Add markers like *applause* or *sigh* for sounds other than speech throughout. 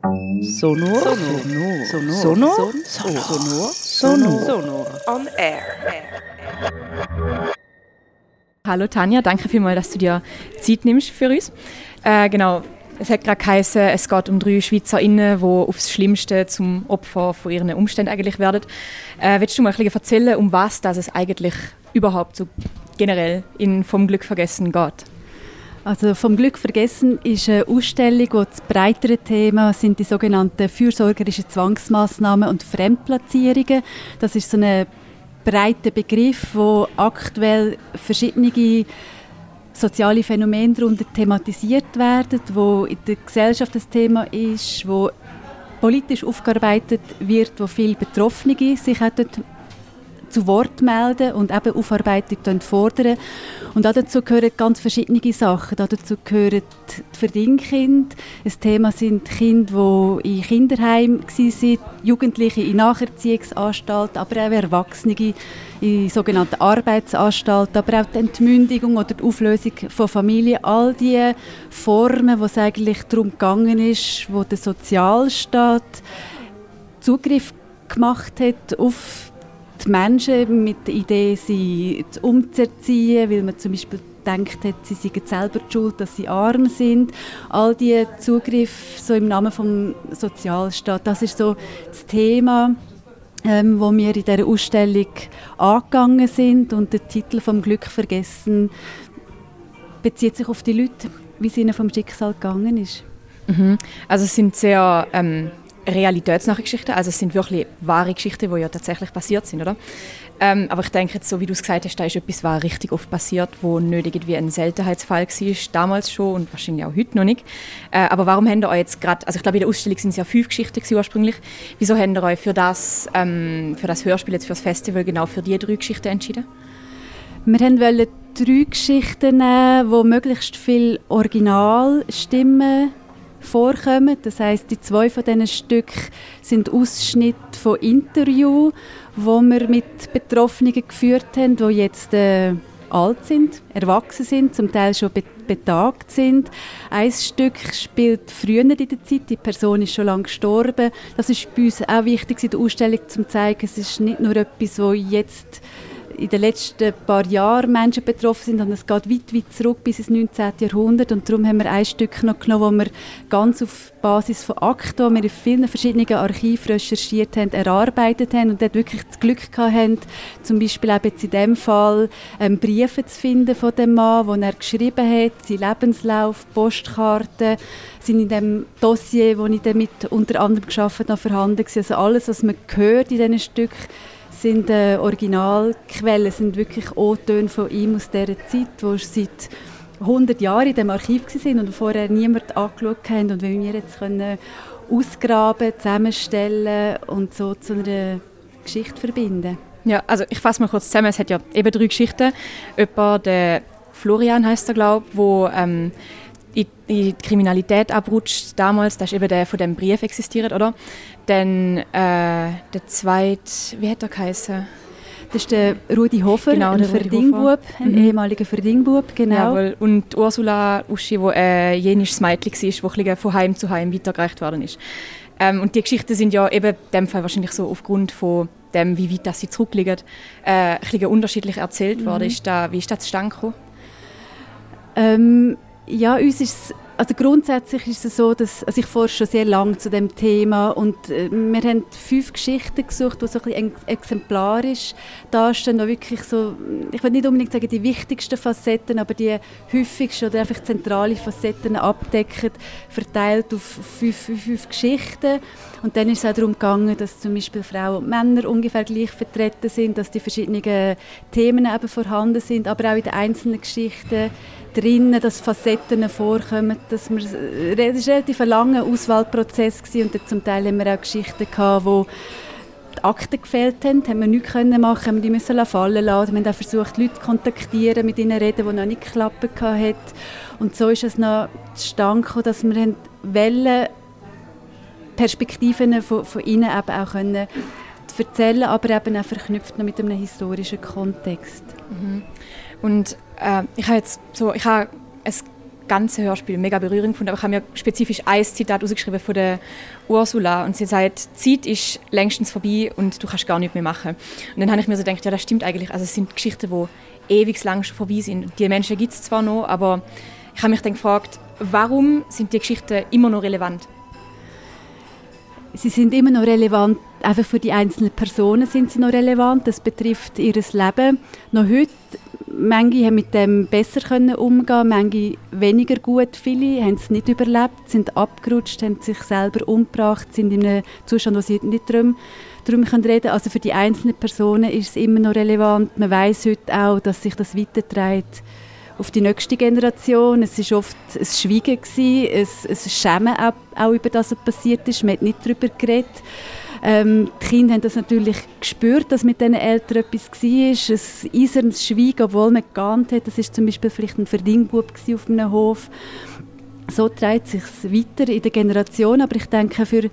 Sonor. Sonor. Sonor. Sonor. Sonor. Sonor. On air. Hallo Tanja, danke vielmals, dass du dir Zeit nimmst für uns. Äh, genau, es hat gerade geheißen, es geht um drei SchweizerInnen, die aufs Schlimmste zum Opfer von ihren Umständen eigentlich werden. Äh, willst du mal ein bisschen erzählen, um was das es eigentlich überhaupt so generell in «Vom Glück vergessen» geht? Also vom Glück vergessen ist eine Ausstellung, wo das breitere Thema sind die sogenannten fürsorgerischen Zwangsmaßnahmen und Fremdplatzierungen. Das ist so ein breiter Begriff, wo aktuell verschiedene soziale Phänomene darunter thematisiert werden, wo in der Gesellschaft das Thema ist, wo politisch aufgearbeitet wird, wo viele Betroffene sich auch dort zu Wort melden und eben Aufarbeitung fordern. Und dazu gehören ganz verschiedene Sachen. Dazu gehören die Verdingkinder. Ein Thema sind Kinder, die in Kinderheimen waren, Jugendliche in Nacherziehungsanstalten, aber auch Erwachsene in sogenannten Arbeitsanstalten, aber auch die Entmündigung oder die Auflösung von Familien. All diese Formen, wo es eigentlich darum gegangen ist, wo der Sozialstaat Zugriff gemacht hat auf die Menschen mit der Idee, sie umzuerziehen, weil man zum Beispiel denkt hat, sie seien selber schuld, dass sie arm sind. All diese Zugriffe so im Namen des Sozialstaats, das ist so das Thema, ähm, wo wir in dieser Ausstellung angegangen sind und der Titel vom Glück vergessen bezieht sich auf die Leute, wie es ihnen vom Schicksal gegangen ist. Mhm. Also es sind sehr ähm, realitätsnahe Geschichten, also es sind wirklich wahre Geschichten, die ja tatsächlich passiert sind, oder? Ähm, aber ich denke jetzt, so wie du es gesagt hast, da ist etwas, was richtig oft passiert, wo nicht irgendwie ein Seltenheitsfall war, damals schon und wahrscheinlich auch heute noch nicht. Äh, aber warum habt ihr euch jetzt gerade, also ich glaube in der Ausstellung sind es ja fünf Geschichten ursprünglich, wieso habt ihr euch für das, ähm, für das Hörspiel, jetzt für das Festival, genau für diese drei Geschichten entschieden? Wir wollten drei Geschichten nehmen, wo möglichst viele Originalstimmen vorkommen. Das heißt, die zwei von diesen Stücken sind Ausschnitte von Interviews, wo wir mit Betroffenen geführt haben, die jetzt äh, alt sind, erwachsen sind, zum Teil schon betagt sind. Ein Stück spielt früher in der Zeit, die Person ist schon lange gestorben. Das ist bei uns auch wichtig in der Ausstellung, um zu zeigen, es ist nicht nur etwas, wo jetzt in den letzten paar Jahren Menschen betroffen sind und es geht weit, weit zurück bis ins 19. Jahrhundert und darum haben wir ein Stück noch genommen, wo wir ganz auf Basis von Akten, die wir in vielen verschiedenen Archiven recherchiert haben, erarbeitet haben und dort wirklich das Glück haben, zum Beispiel auch jetzt in dem Fall ähm, Briefe zu finden von dem Mann, wo er geschrieben hat, sein Lebenslauf, Postkarten, sind in dem Dossier, wo ich damit unter anderem geschafft habe, vorhanden gewesen. Also alles, was man hört in diesen Stücken, sind äh, Originalquellen, sind wirklich O-Töne von ihm aus dieser Zeit, wo er seit 100 Jahren in dem Archiv waren und vorher niemand angeschaut haben und wenn wir jetzt können ausgraben, zusammenstellen und so zu einer Geschichte verbinden. Ja, also ich fasse mal kurz zusammen. Es hat ja eben drei Geschichten. Jemand, der Florian heißt er, glaube ich, wo ähm, in die Kriminalität abrutscht damals, das ist eben der von dem Brief existiert, oder? Dann äh, der zweite, wie hat er geheißen? Das ist der Rudi Hofer, genau, ein Verdingbub, ein mhm. ehemaliger Verdingbub, genau. Jawohl. Und Ursula Uschi, wo äh, jenes Mädchen war, wo von Heim zu Heim weitergereicht worden ist. Ähm, und die Geschichten sind ja eben in dem Fall wahrscheinlich so aufgrund von dem, wie weit das sie zurückliegen, äh, ein bisschen unterschiedlich erzählt mhm. worden. Ist da, wie ist das zustande gekommen? Ähm, ja, uns ist also grundsätzlich ist es so, dass also ich forsche schon sehr lange zu dem Thema und äh, wir haben fünf Geschichten gesucht, die so ein bisschen exemplarisch darstellen, wirklich so, ich will nicht unbedingt sagen die wichtigsten Facetten, aber die häufigsten oder einfach zentrale Facetten abdecken, verteilt auf fünf, fünf, fünf Geschichten. Und dann ist es auch darum gegangen, dass zum Beispiel Frauen und Männer ungefähr gleich vertreten sind, dass die verschiedenen Themen eben vorhanden sind, aber auch in den einzelnen Geschichten drinnen, dass Facetten vorkommen, dass wir, es war ein relativ langer Auswahlprozess gewesen, und zum Teil haben wir auch Geschichten gehabt, wo die Akten gefehlt haben, haben wir nichts können machen, haben die müssen fallen lassen. Wir haben auch versucht, Leute zu kontaktieren, mit ihnen reden, die noch nicht geklappt hat. Und so ist es noch zustande dass wir wollen, Perspektiven von, von ihnen eben auch können erzählen, aber eben auch verknüpft noch mit einem historischen Kontext. Mhm. Und äh, ich habe jetzt so, ich habe ein ganze Hörspiel mega berührend gefunden, aber ich habe mir spezifisch ein Zitat ausgeschrieben von der Ursula und sie sagt, Zeit ist längstens vorbei und du kannst gar nichts mehr machen. Und dann habe ich mir so gedacht, ja, das stimmt eigentlich. Also es sind Geschichten, die ewig lang schon vorbei sind. Die Menschen gibt es zwar noch, aber ich habe mich dann gefragt, warum sind die Geschichten immer noch relevant? Sie sind immer noch relevant, einfach für die einzelnen Personen sind sie noch relevant. Das betrifft ihr Leben. Noch heute Manche haben mit dem besser können umgehen, manche weniger gut. Viele haben es nicht überlebt, sind abgerutscht, haben sich selber umgebracht, sind in einem Zustand, wo sie nicht darum, darum reden können. Also für die einzelnen Personen ist es immer noch relevant. Man weiß heute auch, dass sich das weiterträgt auf die nächste Generation. Es war oft ein Schweigen, gewesen, ein, ein Schämen auch, auch über das, was passiert ist. Man hat nicht darüber geredet. Ähm, die Kinder haben das natürlich gespürt, dass mit diesen Eltern etwas war. Ein eisernes Schweigen, obwohl man geahnt hat, das war zum Beispiel vielleicht ein Verdingbub auf einem Hof. So trägt sich weiter in der Generation, aber ich denke, für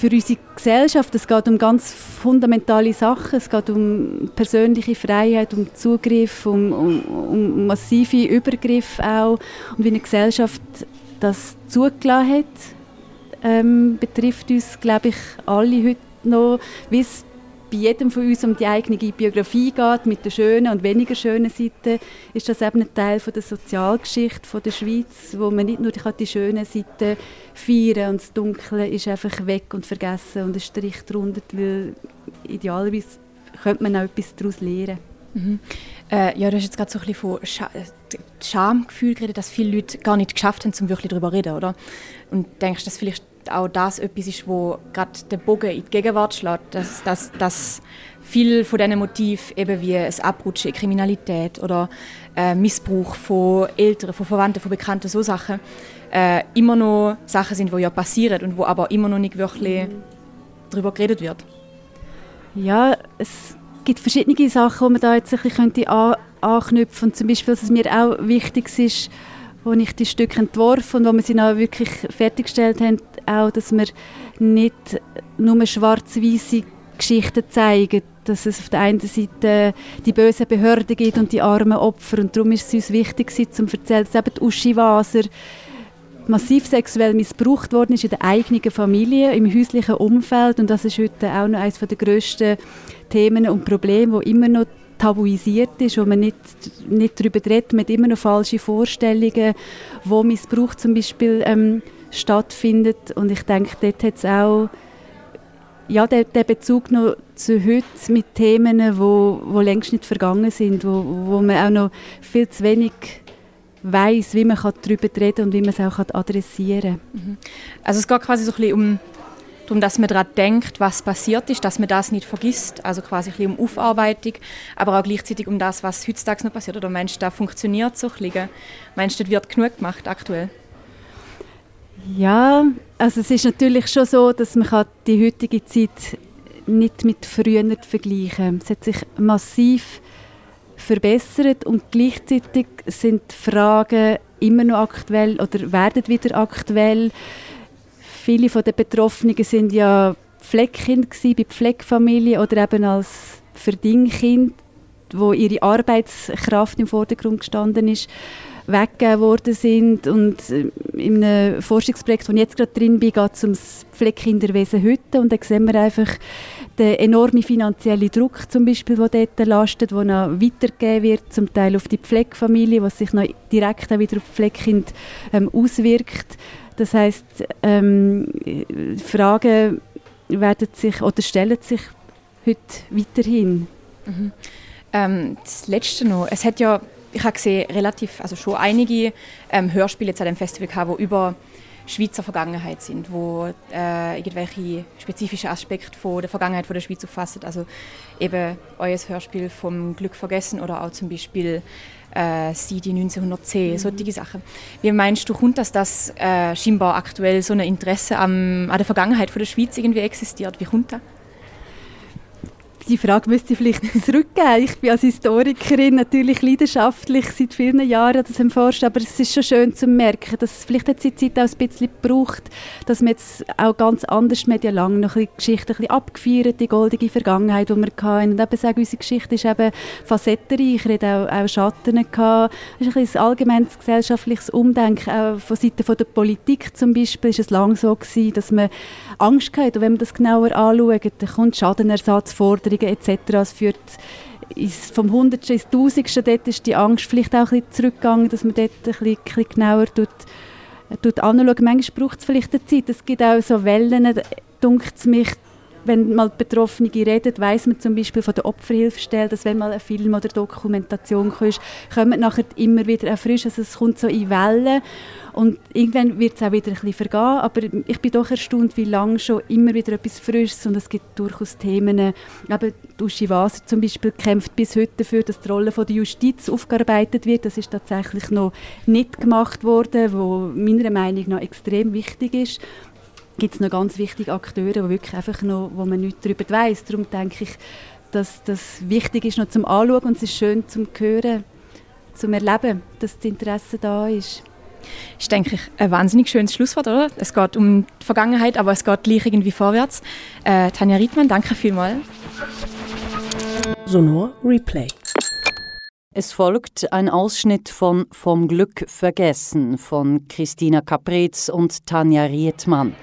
für unsere Gesellschaft. Es geht um ganz fundamentale Sachen. Es geht um persönliche Freiheit, um Zugriff, um, um, um massive Übergriffe auch. Und wie eine Gesellschaft das zugelassen hat, ähm, betrifft uns, glaube ich, alle heute noch, wie es bei jedem von uns um die eigene Biografie geht, mit den schönen und weniger schönen Seiten, ist das eben ein Teil von der Sozialgeschichte von der Schweiz, wo man nicht nur die schönen Seiten feiern und das Dunkle ist einfach weg und vergessen und ein Strich drunter, weil idealerweise könnte man auch etwas daraus lernen. Mhm. Äh, ja, du hast jetzt gerade so ein bisschen von Scha Schamgefühl geredet, dass viele Leute gar nicht geschafft haben, um wirklich darüber zu reden, oder? Und denkst, dass vielleicht auch das etwas ist, wo gerade der Bogen in die Gegenwart schlägt, dass, dass, dass viel von diesen Motiven, eben wie ein Abrutschen in Kriminalität oder äh, Missbrauch von Eltern, von Verwandten, von Bekannten, so Sachen, äh, immer noch Sachen sind, die ja passieren und wo aber immer noch nicht wirklich mhm. darüber geredet wird. Ja, es gibt verschiedene Sachen, die man da jetzt ein bisschen könnte an anknüpfen könnte. Zum Beispiel, was mir auch wichtig ist, wo ich die Stücke entworfen und wo wir sie dann wirklich fertiggestellt haben, auch, dass wir nicht nur schwarz-weiße Geschichten zeigen, dass es auf der einen Seite die bösen Behörden gibt und die armen Opfer. Und darum ist es uns wichtig, zu erzählen, dass eben die Uschi Waser massiv sexuell missbraucht worden ist in der eigenen Familie, im häuslichen Umfeld. Und das ist heute auch noch eines der grössten Themen und Probleme, die immer noch tabuisiert ist, wo man nicht, nicht darüber redet, man hat immer noch falsche Vorstellungen, wo Missbrauch zum Beispiel ähm, stattfindet und ich denke, dort hat es auch ja, der, der Bezug noch zu heute mit Themen, wo, wo längst nicht vergangen sind, wo, wo man auch noch viel zu wenig weiß, wie man darüber reden und wie man es auch adressieren kann. Mhm. Also es geht quasi so ein um darum, dass man daran denkt, was passiert ist, dass man das nicht vergisst, also quasi ein um Aufarbeitung, aber auch gleichzeitig um das, was heutzutage noch passiert. Oder meinst du, da funktioniert so ein bisschen? Meinst du, das wird genug gemacht aktuell? Ja, also es ist natürlich schon so, dass man die heutige Zeit nicht mit früher vergleichen kann. Es hat sich massiv verbessert und gleichzeitig sind Fragen immer noch aktuell oder werden wieder aktuell. Viele den Betroffenen sind ja Pfleckkind bei Pfleckfamilien oder eben als Verdingkind, wo ihre Arbeitskraft im Vordergrund gestanden ist weggegeben worden sind. Und äh, in einem Forschungsprojekt, wo ich jetzt gerade drin bin, geht es um das Pflegekinderwesen heute. Und da sehen wir einfach den enormen finanziellen Druck, zum Beispiel, der dort lastet, der noch weitergegeben wird, zum Teil auf die Pflegefamilie, was sich noch direkt auch wieder auf die Pflegekind ähm, auswirkt. Das heißt, ähm, Fragen werden sich oder stellen sich heute weiterhin. Mhm. Ähm, das Letzte noch. Es hat ja ich habe gesehen, relativ, also schon einige ähm, Hörspiele an dem Festival gehabt, die über Schweizer Vergangenheit sind, wo äh, irgendwelche spezifischen Aspekte von der Vergangenheit von der Schweiz auffassen. Also eben euer Hörspiel vom Glück vergessen oder auch zum Beispiel äh, Sie die 1910, mhm. solche Sachen. Wie meinst du, kommt das, dass äh, scheinbar aktuell so ein Interesse am, an der Vergangenheit von der Schweiz irgendwie existiert? Wie kommt das? Die Frage müsste ich vielleicht *laughs* zurückgeben. Ich bin als Historikerin natürlich leidenschaftlich seit vielen Jahren das erforscht, aber es ist schon schön zu merken, dass vielleicht hat die Zeit auch ein bisschen gebraucht, dass man jetzt auch ganz anders medialang noch ein bisschen Geschichte ein bisschen abgefeiert, die goldige Vergangenheit, die wir hatten. Und eben sagen, unsere Geschichte ist eben facettenreich, er hat auch, auch Schatten gehabt. Es ist ein, bisschen ein allgemeines gesellschaftliches Umdenken, auch von Seiten der Politik zum Beispiel, ist es lange so gewesen, dass man Angst hatte. Und wenn man das genauer anschaut, dann kommt Schadenersatzforderungen etc. Es führt vom Hundertsten ins Tausendste, dort ist die Angst vielleicht auch ein bisschen zurückgegangen, dass man dort ein bisschen, ein bisschen genauer tut, tut anschauen. Manchmal braucht es vielleicht eine Zeit. Es gibt auch so Wellen, dunkt es mich, wenn mal Betroffene reden, weiß man zum Beispiel von der Opferhilfestelle, dass wenn mal ein Film oder Dokumentation kommt, kommen nachher immer wieder erfrisch. Also es kommt so in Wellen und irgendwann wird es auch wieder ein bisschen vergehen. Aber ich bin doch erstaunt, wie lange schon immer wieder etwas Frisches und es gibt durchaus Themen. Eben Uschi Waser zum Beispiel kämpft bis heute dafür, dass die Rolle von der Justiz aufgearbeitet wird. Das ist tatsächlich noch nicht gemacht worden, wo meiner Meinung nach extrem wichtig ist gibt es noch ganz wichtige Akteure, die wirklich einfach noch, wo man nichts darüber weiß. Darum denke ich, dass das wichtig ist noch zum Anschauen und es ist schön zum Hören, zum Erleben, dass das Interesse da ist. Ich denke, ein wahnsinnig schönes Schlusswort, oder? Es geht um die Vergangenheit, aber es geht gleich irgendwie vorwärts. Äh, Tanja Riedmann, danke vielmals. Sonor Replay. Es folgt ein Ausschnitt von Vom Glück vergessen von Christina Caprez und Tanja Riedmann.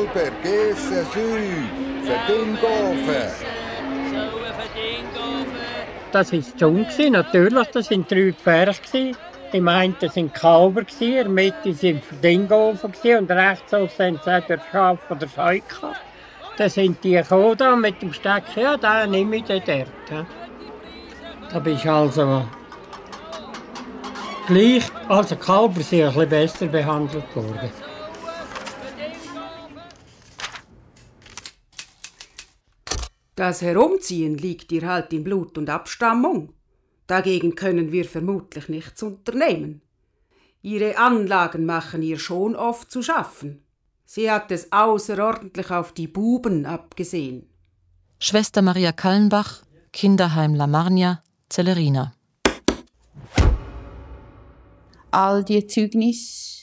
Kalber, Gessen, Süd, Verdingofen. Das war Jung, natürlich, das waren drei Gefährte. Im einen waren Kalber, in der Mitte waren Verdingofen und rechts aussen hatten sie Schaf oder Scheu Dann sind die gekommen mit dem Steck, ja, da nehme ich den dort. Da bist du also gleich, also Kalber sind ein bisschen besser behandelt worden. Das Herumziehen liegt ihr halt in Blut und Abstammung. Dagegen können wir vermutlich nichts unternehmen. Ihre Anlagen machen ihr schon oft zu schaffen. Sie hat es außerordentlich auf die Buben abgesehen. Schwester Maria Kallenbach, Kinderheim La Marnia, Zellerina. All die Zeugnisse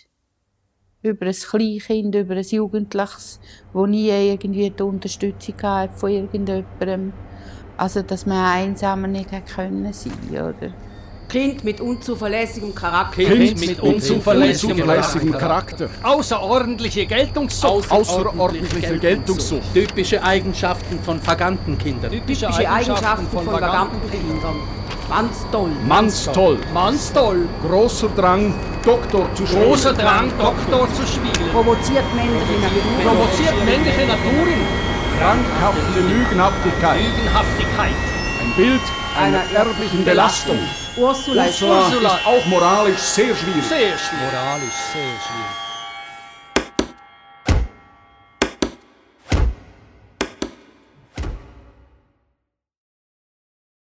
über ein Kleinkind, über ein Jugendliches, wo nie irgendwie die Unterstützung hat von irgendjemandem. Also, dass man einsamer nicht können sein oder? Kind mit unzuverlässigem Charakter. Kind, kind mit unzuverlässigem Charakter. Charakter. Außerordentliche Geltungssucht. Außerordentliche Geltungssucht. Typische Eigenschaften von vergannten Kindern. Typische, Typische Eigenschaften von, von vergannten Kindern. Manstoll. Manstoll. Manstoll. Großer Drang, Doktor zu spielen. Großer Drang, Doktor zu spielen. Provoziert männliche Naturen. Provoziert männliche Naturen. Krankhafte Lügenhaftigkeit. Lügenhaftigkeit. Ein Bild einer erblichen Belastung. Ursula, Ursula, Ursula ist auch moralisch sehr schwierig. Sehr schwierig. Moralisch sehr schwierig.